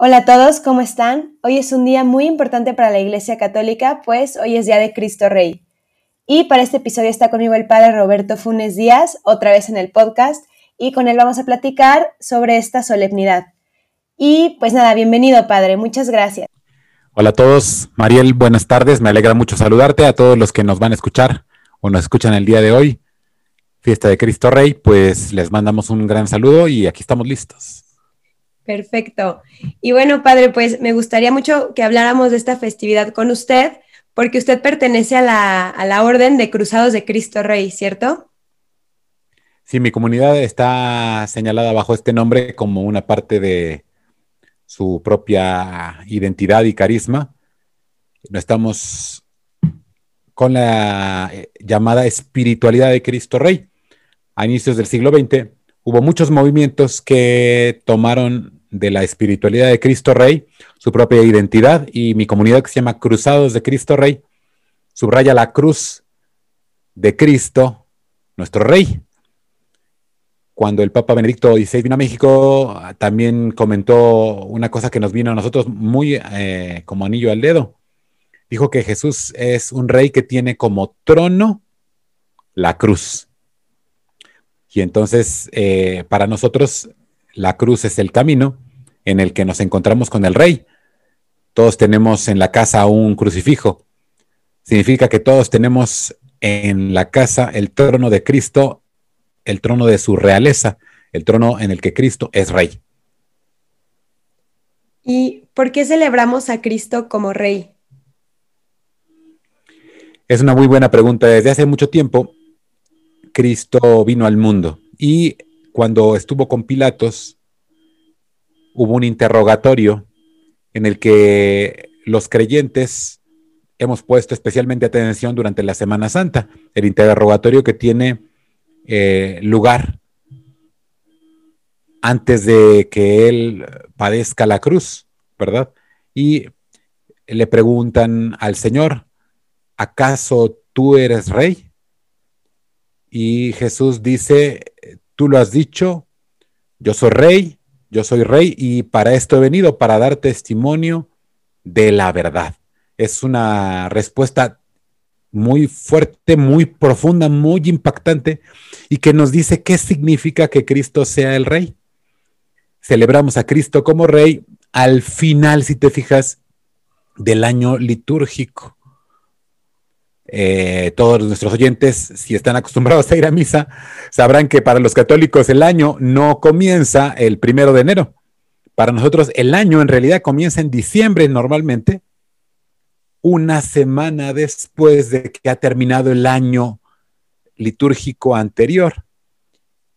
Hola a todos, ¿cómo están? Hoy es un día muy importante para la Iglesia Católica, pues hoy es Día de Cristo Rey. Y para este episodio está conmigo el Padre Roberto Funes Díaz, otra vez en el podcast, y con él vamos a platicar sobre esta solemnidad. Y pues nada, bienvenido Padre, muchas gracias. Hola a todos, Mariel, buenas tardes, me alegra mucho saludarte a todos los que nos van a escuchar o nos escuchan el día de hoy, fiesta de Cristo Rey, pues les mandamos un gran saludo y aquí estamos listos. Perfecto. Y bueno, padre, pues me gustaría mucho que habláramos de esta festividad con usted, porque usted pertenece a la, Orden de Cruzados de Cristo Rey, ¿cierto? Sí, mi comunidad está señalada bajo este nombre como una parte de su propia identidad y carisma. No estamos con la eh, llamada espiritualidad de Cristo Rey. A inicios del siglo XX hubo muchos movimientos que tomaron de la espiritualidad de Cristo Rey, su propia identidad, y mi comunidad que se llama Cruzados de Cristo Rey, subraya la cruz de Cristo, nuestro Rey. Cuando el Papa Benedicto XVI vino a México, también comentó una cosa que nos vino a nosotros muy eh, como anillo al dedo. Dijo que Jesús es un rey que tiene como trono la cruz. Y entonces, eh, para nosotros, la cruz es el camino en el que nos encontramos con el rey. Todos tenemos en la casa un crucifijo. Significa que todos tenemos en la casa el trono de Cristo, el trono de su realeza, el trono en el que Cristo es rey. ¿Y por qué celebramos a Cristo como rey? Es una muy buena pregunta. Desde hace mucho tiempo, Cristo vino al mundo y cuando estuvo con Pilatos, hubo un interrogatorio en el que los creyentes hemos puesto especialmente atención durante la Semana Santa, el interrogatorio que tiene eh, lugar antes de que él padezca la cruz, ¿verdad? Y le preguntan al Señor, ¿acaso tú eres rey? Y Jesús dice, tú lo has dicho, yo soy rey, yo soy rey y para esto he venido, para dar testimonio de la verdad. Es una respuesta muy fuerte, muy profunda, muy impactante y que nos dice qué significa que Cristo sea el rey. Celebramos a Cristo como rey al final, si te fijas, del año litúrgico. Eh, todos nuestros oyentes, si están acostumbrados a ir a misa, sabrán que para los católicos el año no comienza el primero de enero. Para nosotros el año en realidad comienza en diciembre normalmente, una semana después de que ha terminado el año litúrgico anterior.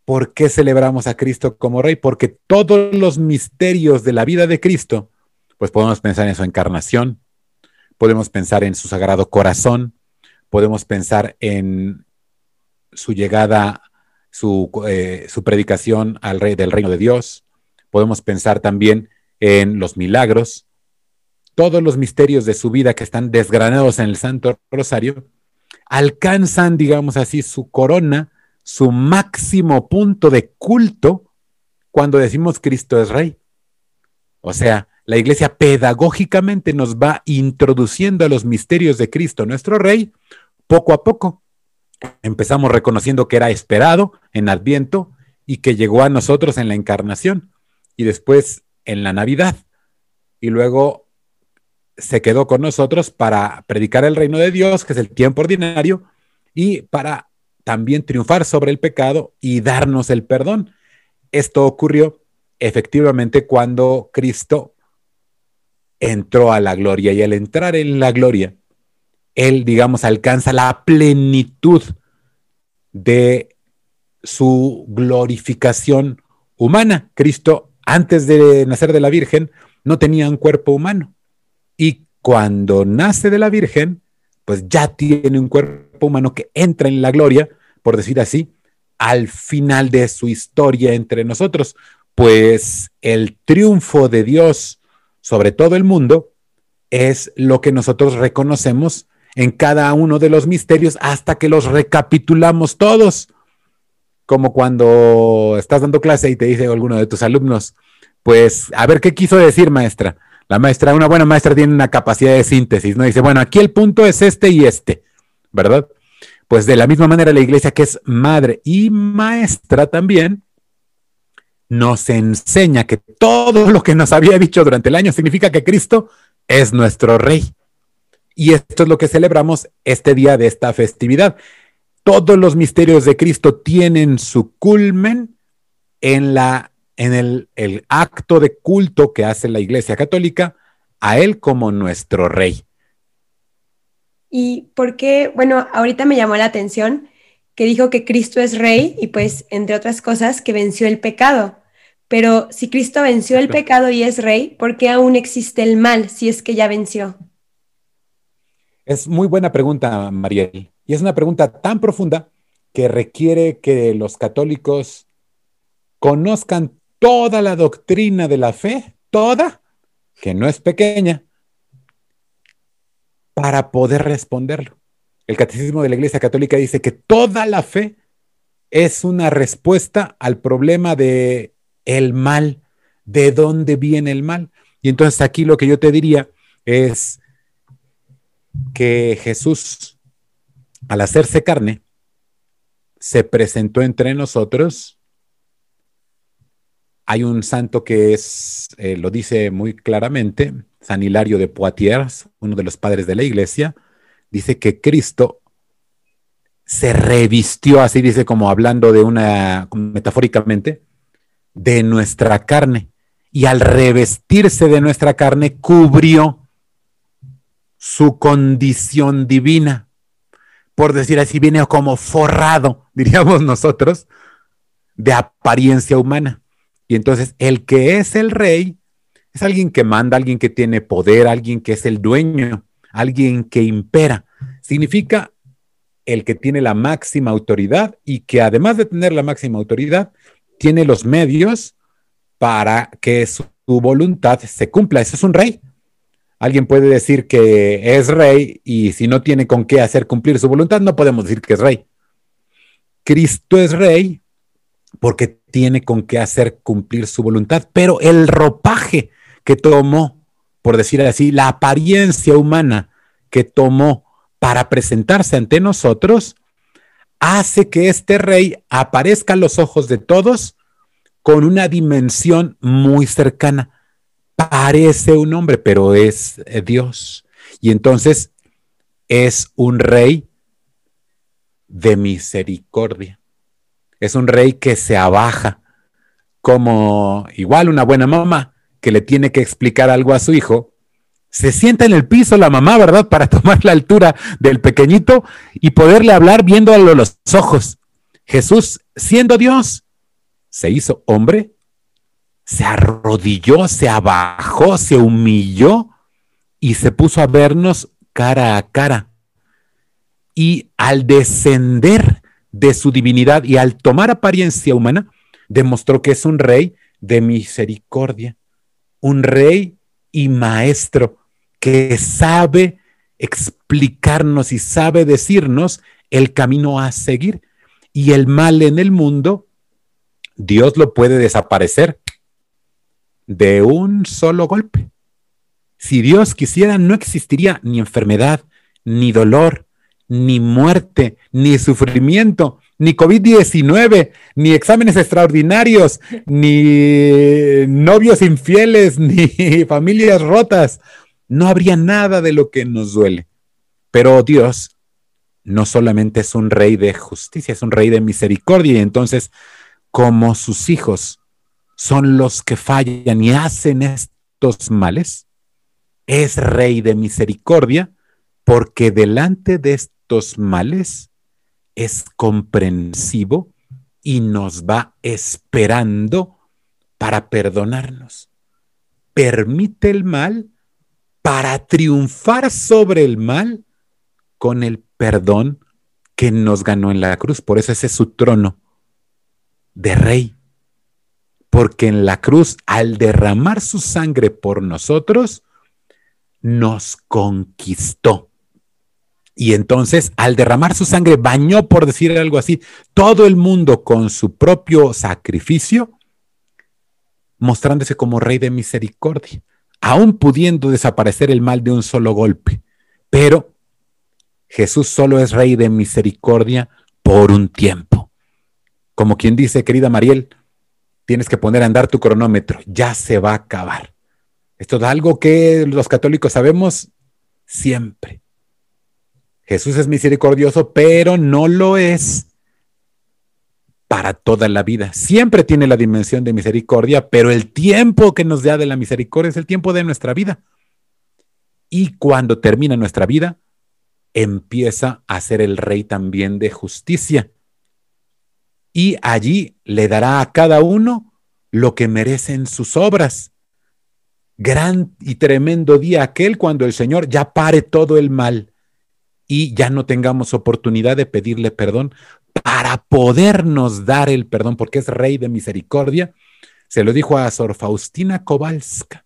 ¿Por qué celebramos a Cristo como Rey? Porque todos los misterios de la vida de Cristo, pues podemos pensar en su encarnación, podemos pensar en su sagrado corazón, podemos pensar en su llegada, su, eh, su predicación al rey del reino de Dios, podemos pensar también en los milagros, todos los misterios de su vida que están desgranados en el Santo Rosario, alcanzan, digamos así, su corona, su máximo punto de culto cuando decimos Cristo es Rey. O sea, la iglesia pedagógicamente nos va introduciendo a los misterios de Cristo, nuestro Rey, poco a poco. Empezamos reconociendo que era esperado en Adviento y que llegó a nosotros en la encarnación y después en la Navidad. Y luego se quedó con nosotros para predicar el reino de Dios, que es el tiempo ordinario, y para también triunfar sobre el pecado y darnos el perdón. Esto ocurrió efectivamente cuando Cristo entró a la gloria y al entrar en la gloria, él, digamos, alcanza la plenitud de su glorificación humana. Cristo, antes de nacer de la Virgen, no tenía un cuerpo humano. Y cuando nace de la Virgen, pues ya tiene un cuerpo humano que entra en la gloria, por decir así, al final de su historia entre nosotros. Pues el triunfo de Dios sobre todo el mundo es lo que nosotros reconocemos en cada uno de los misterios hasta que los recapitulamos todos. Como cuando estás dando clase y te dice alguno de tus alumnos, pues, a ver, ¿qué quiso decir, maestra? La maestra, una buena maestra tiene una capacidad de síntesis, ¿no? Dice, bueno, aquí el punto es este y este, ¿verdad? Pues de la misma manera la iglesia que es madre y maestra también, nos enseña que todo lo que nos había dicho durante el año significa que Cristo es nuestro rey. Y esto es lo que celebramos este día de esta festividad. Todos los misterios de Cristo tienen su culmen en, la, en el, el acto de culto que hace la Iglesia Católica a Él como nuestro rey. ¿Y por qué? Bueno, ahorita me llamó la atención que dijo que Cristo es rey y pues, entre otras cosas, que venció el pecado. Pero si Cristo venció el pecado y es rey, ¿por qué aún existe el mal si es que ya venció? Es muy buena pregunta, Mariel. Y es una pregunta tan profunda que requiere que los católicos conozcan toda la doctrina de la fe, toda, que no es pequeña, para poder responderlo. El Catecismo de la Iglesia Católica dice que toda la fe es una respuesta al problema de el mal, de dónde viene el mal. Y entonces aquí lo que yo te diría es que Jesús, al hacerse carne, se presentó entre nosotros. Hay un santo que es, eh, lo dice muy claramente, San Hilario de Poitiers, uno de los padres de la iglesia, dice que Cristo se revistió, así dice como hablando de una, metafóricamente, de nuestra carne y al revestirse de nuestra carne cubrió su condición divina. Por decir así, viene como forrado, diríamos nosotros, de apariencia humana. Y entonces el que es el rey es alguien que manda, alguien que tiene poder, alguien que es el dueño, alguien que impera. Significa el que tiene la máxima autoridad y que además de tener la máxima autoridad, tiene los medios para que su, voluntad se cumpla. Ese es un rey. Alguien puede decir que es rey y si no tiene con qué hacer cumplir su voluntad, no podemos decir que es rey. Cristo es rey porque tiene con qué hacer cumplir su voluntad, pero el ropaje que tomó, por decir así, la apariencia humana que tomó para presentarse ante nosotros, hace que este rey aparezca a los ojos de todos con una dimensión muy cercana. Parece un hombre, pero es eh, Dios. Y entonces es un rey de misericordia. Es un rey que se abaja, como igual una buena mamá que le tiene que explicar algo a su hijo, se sienta en el piso la mamá, ¿verdad? Para tomar la altura del pequeñito y poderle hablar viéndolo a los ojos. Jesús, siendo Dios, se hizo hombre, se arrodilló, se abajó, se humilló y se puso a vernos cara a cara. Y al descender de su divinidad y al tomar apariencia humana, demostró que es un rey de misericordia, un rey y maestro que sabe explicarnos y sabe decirnos el camino a seguir. Y el mal en el mundo, Dios lo puede desaparecer de un solo golpe. Si Dios quisiera, no existiría ni enfermedad, ni dolor, ni muerte, ni sufrimiento, ni COVID-19, ni exámenes extraordinarios, ni novios infieles, ni familias rotas no habría nada de lo que nos duele. Pero Dios no solamente es un rey de justicia, es un rey de misericordia. Y entonces, como sus hijos son los que fallan y hacen estos males, es rey de misericordia porque delante de estos males es comprensivo y nos va esperando para perdonarnos. Permite el mal para triunfar sobre el mal con el perdón que nos ganó en la cruz. Por eso ese es su trono de rey. Porque en la cruz, al derramar su sangre por nosotros, nos conquistó. Y entonces, al derramar su sangre, bañó, por decir algo así, todo el mundo con su propio sacrificio, mostrándose como rey de misericordia, aún pudiendo desaparecer el mal de un solo golpe. Pero Jesús solo es rey de misericordia por un tiempo. Como quien dice, querida Mariel, tienes que poner a andar tu cronómetro, ya se va a acabar. Esto es algo que los católicos sabemos siempre. Jesús es misericordioso, pero no lo es para toda la vida. Siempre tiene la dimensión de misericordia, pero el tiempo que nos da de la misericordia es el tiempo de nuestra vida. Y cuando termina nuestra vida, empieza a ser el rey también de justicia. Y allí le dará a cada uno lo que merecen sus obras. Gran y tremendo día aquel cuando el Señor ya pare todo el mal y ya no tengamos oportunidad de pedirle perdón para podernos dar el perdón, porque es rey de misericordia. Se lo dijo a Sor Faustina Kowalska,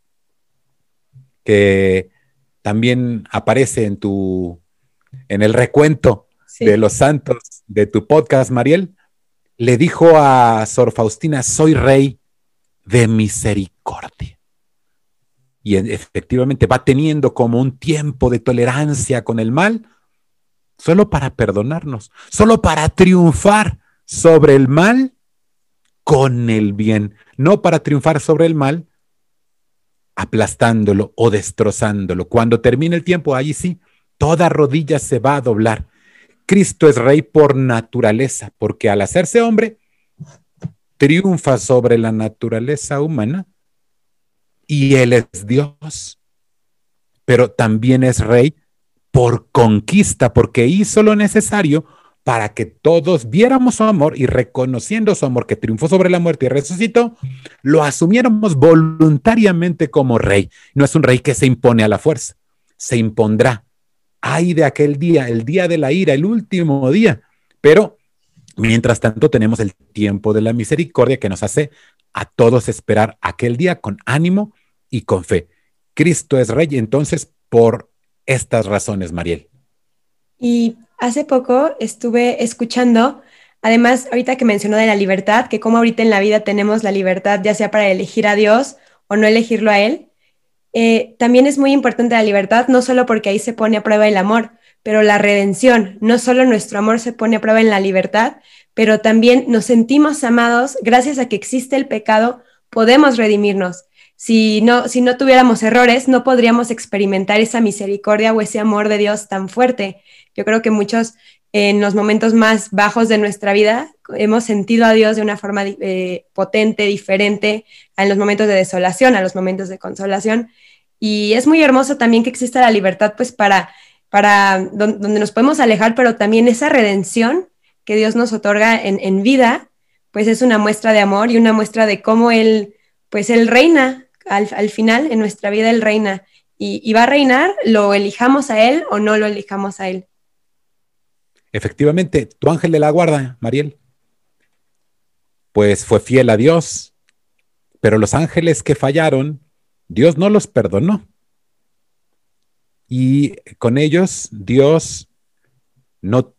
que también aparece en tu en el recuento de los santos de tu podcast, Mariel. Le dijo a Sor Faustina, soy rey de misericordia. Y efectivamente va teniendo como un tiempo de tolerancia con el mal, solo para perdonarnos, solo para triunfar sobre el mal con el bien, no para triunfar sobre el mal aplastándolo o destrozándolo. Cuando termine el tiempo, ahí sí, toda rodilla se va a doblar. Cristo es rey por naturaleza, porque al hacerse hombre, triunfa sobre la naturaleza humana y Él es Dios, pero también es rey por conquista, porque hizo lo necesario para que todos viéramos su amor y reconociendo su amor que triunfó sobre la muerte y resucitó, lo asumiéramos voluntariamente como rey. No es un rey que se impone a la fuerza, se impondrá. Ay de aquel día, el día de la ira, el último día. Pero mientras tanto tenemos el tiempo de la misericordia que nos hace a todos esperar aquel día con ánimo y con fe. Cristo es rey entonces por estas razones, Mariel. Y hace poco estuve escuchando, además, ahorita que mencionó de la libertad, que como ahorita en la vida tenemos la libertad, ya sea para elegir a Dios o no elegirlo a Él, eh, también es muy importante la libertad, no solo porque ahí se pone a prueba el amor, pero la redención, no solo nuestro amor se pone a prueba en la libertad, pero también nos sentimos amados gracias a que existe el pecado, podemos redimirnos. Si no, si no tuviéramos errores, no podríamos experimentar esa misericordia o ese amor de Dios tan fuerte. Yo creo que muchos en los momentos más bajos de nuestra vida hemos sentido a Dios de una forma eh, potente, diferente, en los momentos de desolación, a los momentos de consolación. Y es muy hermoso también que exista la libertad, pues para, para donde nos podemos alejar, pero también esa redención que Dios nos otorga en, en vida, pues es una muestra de amor y una muestra de cómo Él, pues Él reina al, final en nuestra vida Él reina y, va a reinar, lo elijamos a Él o no lo elijamos a Él. Efectivamente, tu ángel de la guarda, Mariel, pues fue fiel a Dios, pero los ángeles que fallaron, Dios no los perdonó. Y con ellos Dios no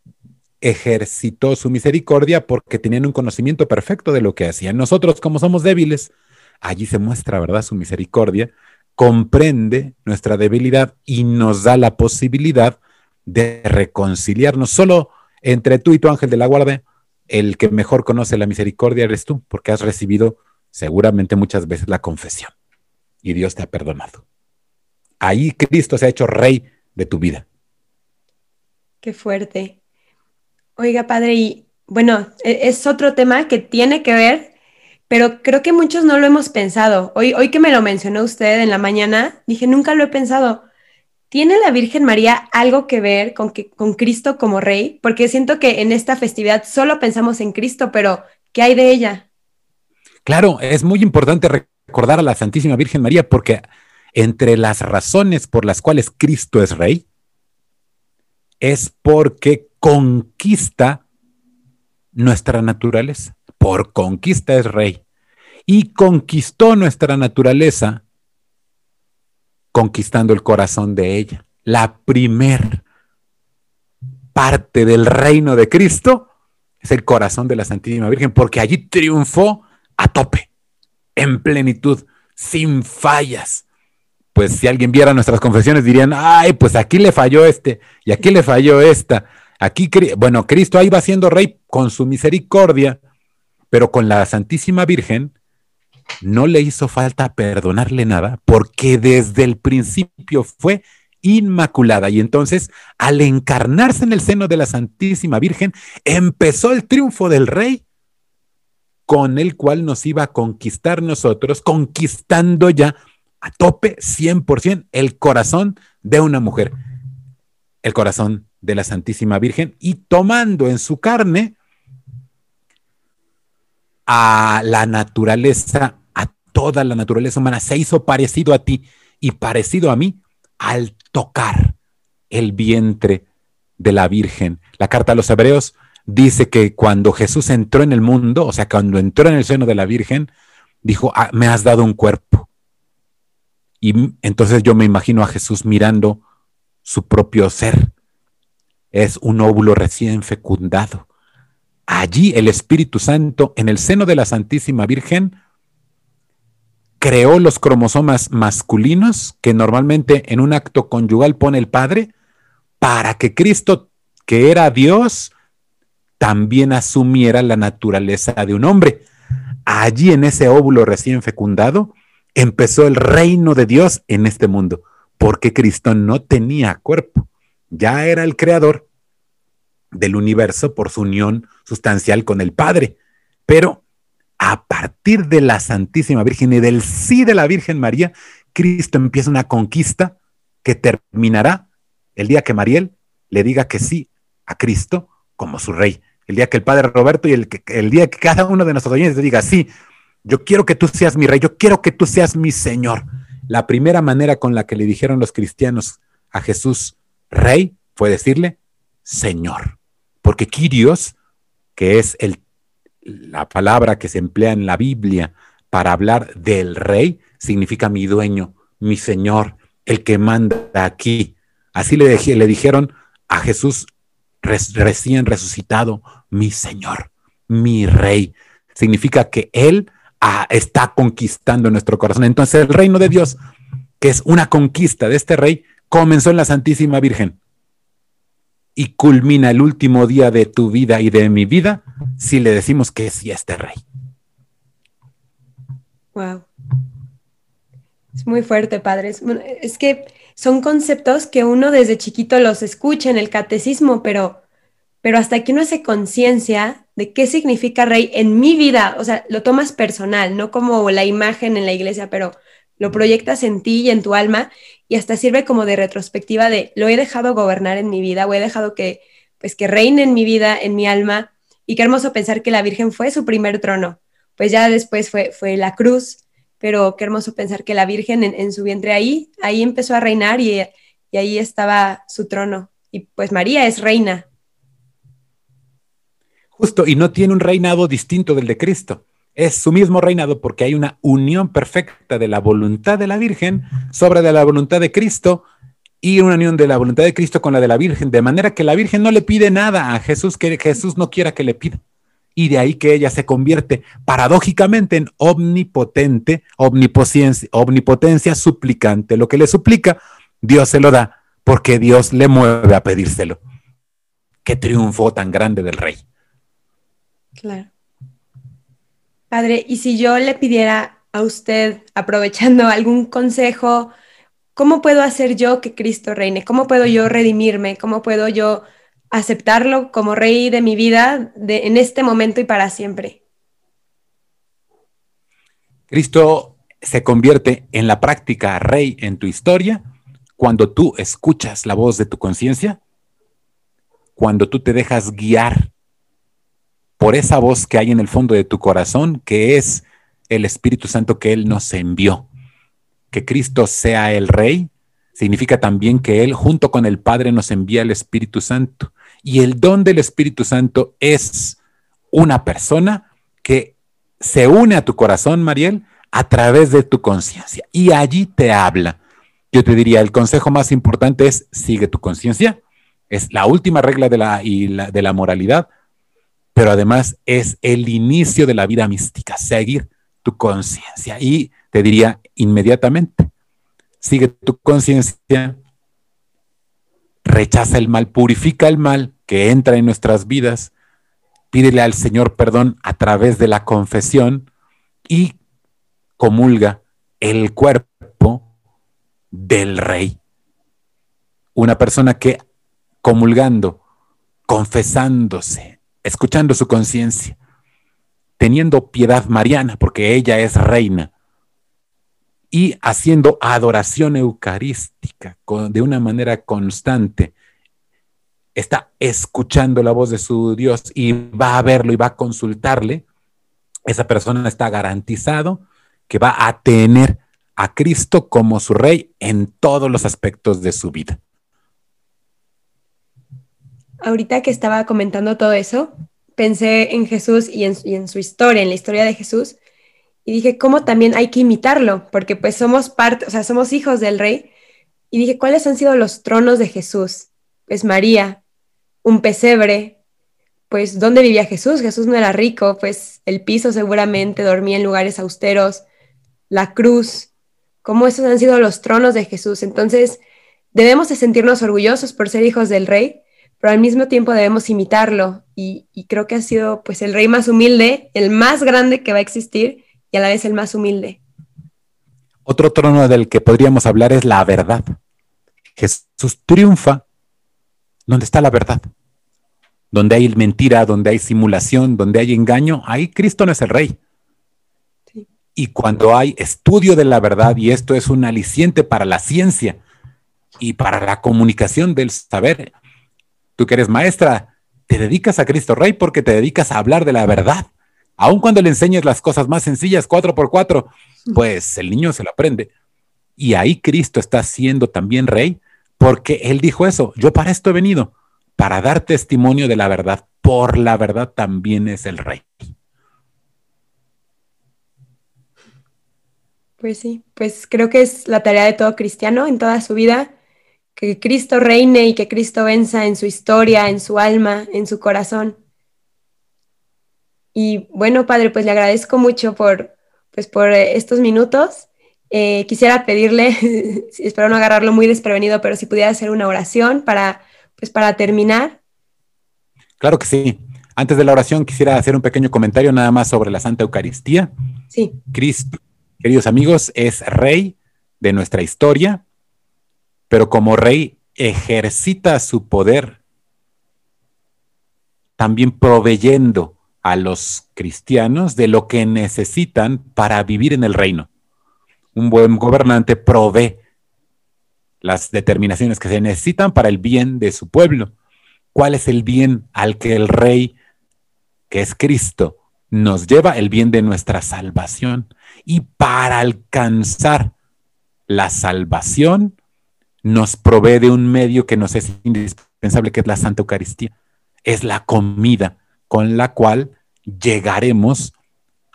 ejercitó su misericordia porque tenían un conocimiento perfecto de lo que hacían. Nosotros, como somos débiles, allí se muestra, ¿verdad?, su misericordia, comprende nuestra debilidad y nos da la posibilidad de reconciliarnos. Solo entre tú y tu ángel de la guardia, el que mejor conoce la misericordia eres tú, porque has recibido seguramente muchas veces la confesión y Dios te ha perdonado. Ahí Cristo se ha hecho rey de tu vida. Qué fuerte. Oiga, padre, y bueno, e-, es otro tema que tiene que ver pero creo que muchos no lo hemos pensado. Hoy, hoy que me lo mencionó usted en la mañana, dije, nunca lo he pensado. ¿Tiene la Virgen María algo que ver con, que, con Cristo como rey? Porque siento que en esta festividad solo pensamos en Cristo, pero ¿qué hay de ella? Claro, es muy importante recordar a la Santísima Virgen María porque entre las razones por las cuales Cristo es rey es porque conquista nuestra naturaleza por conquista es rey. Y conquistó nuestra naturaleza conquistando el corazón de ella. La primer parte del reino de Cristo es el corazón de la Santísima Virgen, porque allí triunfó a tope. en plenitud, sin fallas. Pues si alguien viera nuestras confesiones dirían, ay, pues aquí le falló este y aquí le falló esta. Aquí, bueno, Cristo ahí va siendo rey con su misericordia, pero con la Santísima Virgen no le hizo falta perdonarle nada porque desde el principio fue inmaculada. Y entonces, al encarnarse en el seno de la Santísima Virgen, empezó el triunfo del rey con el cual nos iba a conquistar nosotros, conquistando ya a tope 100% el corazón de una mujer, el corazón de la Santísima Virgen, y tomando en su carne a la naturaleza, toda la naturaleza humana, se hizo parecido a ti y parecido a mí al tocar el vientre de la Virgen. La carta a los hebreos dice que cuando Jesús entró en el mundo, o sea, cuando entró en el seno de la Virgen, dijo, ah, me has dado un cuerpo. Y entonces yo me imagino a Jesús mirando su propio ser. Es un óvulo recién fecundado. Allí el Espíritu Santo, en el seno de la Santísima Virgen, creó los cromosomas masculinos que normalmente en un acto conyugal pone el Padre para que Cristo, que era Dios, también asumiera la naturaleza de un hombre. Allí en ese óvulo recién fecundado empezó el reino de Dios en este mundo, porque Cristo no tenía cuerpo, ya era el creador del universo por su unión sustancial con el Padre, pero a partir de la Santísima Virgen y del sí de la Virgen María, Cristo empieza una conquista que terminará el día que Mariel le diga que sí a Cristo como su rey. El día que el Padre Roberto y el, día que cada uno de nuestros oyentes diga, sí, yo quiero que tú seas mi rey, yo quiero que tú seas mi Señor. La primera manera con la que le dijeron los cristianos a Jesús, rey, fue decirle, Señor. Porque Kyrios, que es el la palabra que se emplea en la Biblia para hablar del rey significa mi dueño, mi señor, el que manda aquí. Así le, dijeron a Jesús recién resucitado, mi señor, mi rey. Significa que él ah, está conquistando nuestro corazón. Entonces el reino de Dios, que es una conquista de este rey, comenzó en la Santísima Virgen y culmina el último día de tu vida y de mi vida si le decimos que sí a este rey. Wow. Es muy fuerte, padre. Es, que son conceptos que uno desde chiquito los escucha en el catecismo, pero, pero hasta que uno hace conciencia de qué significa rey en mi vida, o sea, lo tomas personal, no como la imagen en la iglesia, pero lo proyectas en ti y en tu alma y hasta sirve como de retrospectiva de lo he dejado gobernar en mi vida o he dejado que pues que reine en mi vida, en mi alma y qué hermoso pensar que la Virgen fue su primer trono, pues ya después fue, fue la cruz, pero qué hermoso pensar que la Virgen en, su vientre ahí, ahí empezó a reinar y, y ahí estaba su trono. Y pues María es reina. Justo, y no tiene un reinado distinto del de Cristo. Es su mismo reinado porque hay una unión perfecta de la voluntad de la Virgen sobre de la voluntad de Cristo y una unión de la voluntad de Cristo con la de la Virgen, de manera que la Virgen no le pide nada a Jesús que Jesús no quiera que le pida. Y de ahí que ella se convierte paradójicamente en omnipotente, omnipotencia, omnipotencia suplicante. Lo que le suplica, Dios se lo da porque Dios le mueve a pedírselo. Qué triunfo tan grande del rey. Claro. Padre, y si yo le pidiera a usted, aprovechando algún consejo, ¿cómo puedo hacer yo que Cristo reine? ¿Cómo puedo yo redimirme? ¿Cómo puedo yo aceptarlo como rey de mi vida en este momento y para siempre? Cristo se convierte en la práctica rey en tu historia cuando tú escuchas la voz de tu conciencia, cuando tú te dejas guiar por esa voz que hay en el fondo de tu corazón, que es el Espíritu Santo que Él nos envió. Que Cristo sea el Rey significa también que Él junto con el Padre nos envía el Espíritu Santo. Y el don del Espíritu Santo es una persona que se une a tu corazón, Mariel, a través de tu conciencia. Y allí te habla. Yo te diría, el consejo más importante es sigue tu conciencia. Es la última regla de la, y de la moralidad pero además es el inicio de la vida mística, seguir tu conciencia. Y te diría inmediatamente, sigue tu conciencia, rechaza el mal, purifica el mal que entra en nuestras vidas, pídele al Señor perdón a través de la confesión y comulga el cuerpo del rey. Una persona que comulgando, confesándose, escuchando su conciencia, teniendo piedad mariana, porque ella es reina, y haciendo adoración eucarística de una manera constante, está escuchando la voz de su Dios y va a verlo y va a consultarle, esa persona está garantizado que va a tener a Cristo como su rey en todos los aspectos de su vida. Ahorita que estaba comentando todo eso, pensé en Jesús y en, su historia, en la historia de Jesús, y dije, ¿cómo también hay que imitarlo? Porque pues somos parte, o sea, somos hijos del rey. Y dije, ¿cuáles han sido los tronos de Jesús? Pues María, un pesebre, pues ¿dónde vivía Jesús? Jesús no era rico, pues el piso seguramente dormía en lugares austeros, la cruz, cómo esos han sido los tronos de Jesús. Entonces, debemos de sentirnos orgullosos por ser hijos del rey, pero al mismo tiempo debemos imitarlo y, y creo que ha sido pues el rey más humilde, el más grande que va a existir y a la vez el más humilde. Otro trono del que podríamos hablar es la verdad. Jesús triunfa donde está la verdad. Donde hay mentira, donde hay simulación, donde hay engaño, ahí Cristo no es el rey. Y cuando hay estudio de la verdad, y esto es un aliciente para la ciencia y para la comunicación del saber, tú que eres maestra, te dedicas a Cristo Rey porque te dedicas a hablar de la verdad. Aun cuando le enseñes las cosas más sencillas, cuatro por cuatro, pues el niño se lo aprende. Y ahí Cristo está siendo también rey porque Él dijo eso, yo para esto he venido, para dar testimonio de la verdad. Por la verdad también es el rey. Pues sí, pues creo que es la tarea de todo cristiano en toda su vida, que Cristo reine y que Cristo venza en su historia, en su alma, en su corazón. Y bueno, Padre, pues le agradezco mucho por, pues, por estos minutos eh, quisiera pedirle, espero no agarrarlo muy desprevenido, pero si pudiera hacer una oración para, pues para terminar. Claro que sí. Antes de la oración quisiera hacer un pequeño comentario nada más sobre la Santa Eucaristía. Sí. Cristo, queridos amigos, es rey de nuestra historia, pero como rey ejercita su poder también proveyendo a los cristianos de lo que necesitan para vivir en el reino un buen gobernante provee las determinaciones que se necesitan para el bien de su pueblo. ¿Cuál es el bien al que el rey, que es Cristo, nos lleva? El bien de nuestra salvación. Y para alcanzar la salvación, nos provee de un medio que nos es indispensable, que es la Santa Eucaristía. Es la comida con la cual llegaremos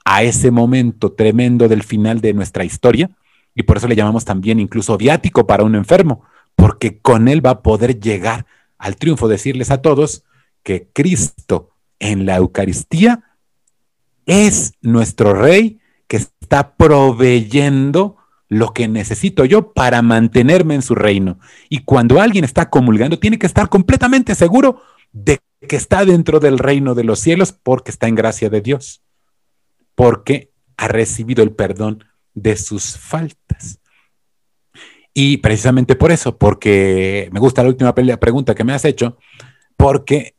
a ese momento tremendo del final de nuestra historia, y por eso le llamamos también incluso viático para un enfermo, porque con él va a poder llegar al triunfo, decirles a todos que Cristo en la Eucaristía es nuestro Rey que está proveyendo lo que necesito yo para mantenerme en su reino. Y cuando alguien está comulgando, tiene que estar completamente seguro de que está dentro del reino de los cielos porque está en gracia de Dios porque ha recibido el perdón de sus faltas. Y precisamente por eso, porque me gusta la última pregunta que me has hecho, porque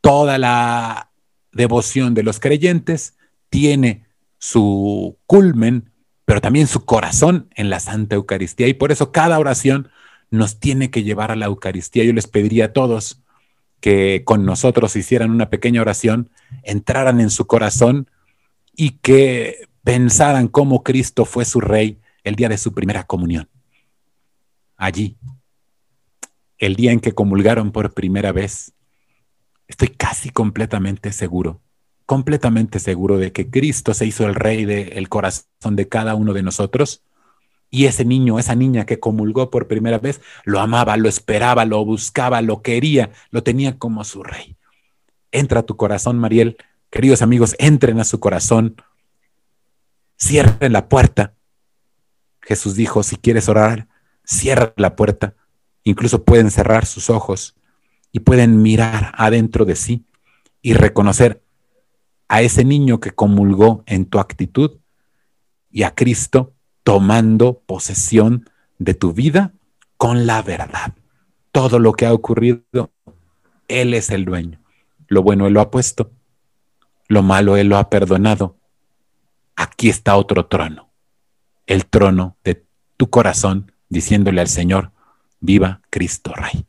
toda la devoción de los creyentes tiene su culmen, pero también su corazón en la Santa Eucaristía. Y por eso cada oración nos tiene que llevar a la Eucaristía. Yo les pediría a todos que con nosotros hicieran una pequeña oración, entraran en su corazón y que pensaran cómo Cristo fue su rey el día de su primera comunión. Allí, el día en que comulgaron por primera vez, estoy casi completamente seguro, completamente seguro de que Cristo se hizo el rey del corazón de cada uno de nosotros. Y ese niño, esa niña que comulgó por primera vez, lo amaba, lo esperaba, lo buscaba, lo quería, lo tenía como su rey. Entra a tu corazón, Mariel, Queridos amigos, entren a su corazón cierren la puerta. Jesús dijo, si quieres orar, cierra la puerta. Incluso pueden cerrar sus ojos y pueden mirar adentro de sí y reconocer a ese niño que comulgó en tu actitud y a Cristo tomando posesión de tu vida con la verdad. Todo lo que ha ocurrido, Él es el dueño. Lo bueno Él lo ha puesto, lo malo Él lo ha perdonado. Aquí está otro trono, el trono de tu corazón, diciéndole al Señor, viva Cristo Rey.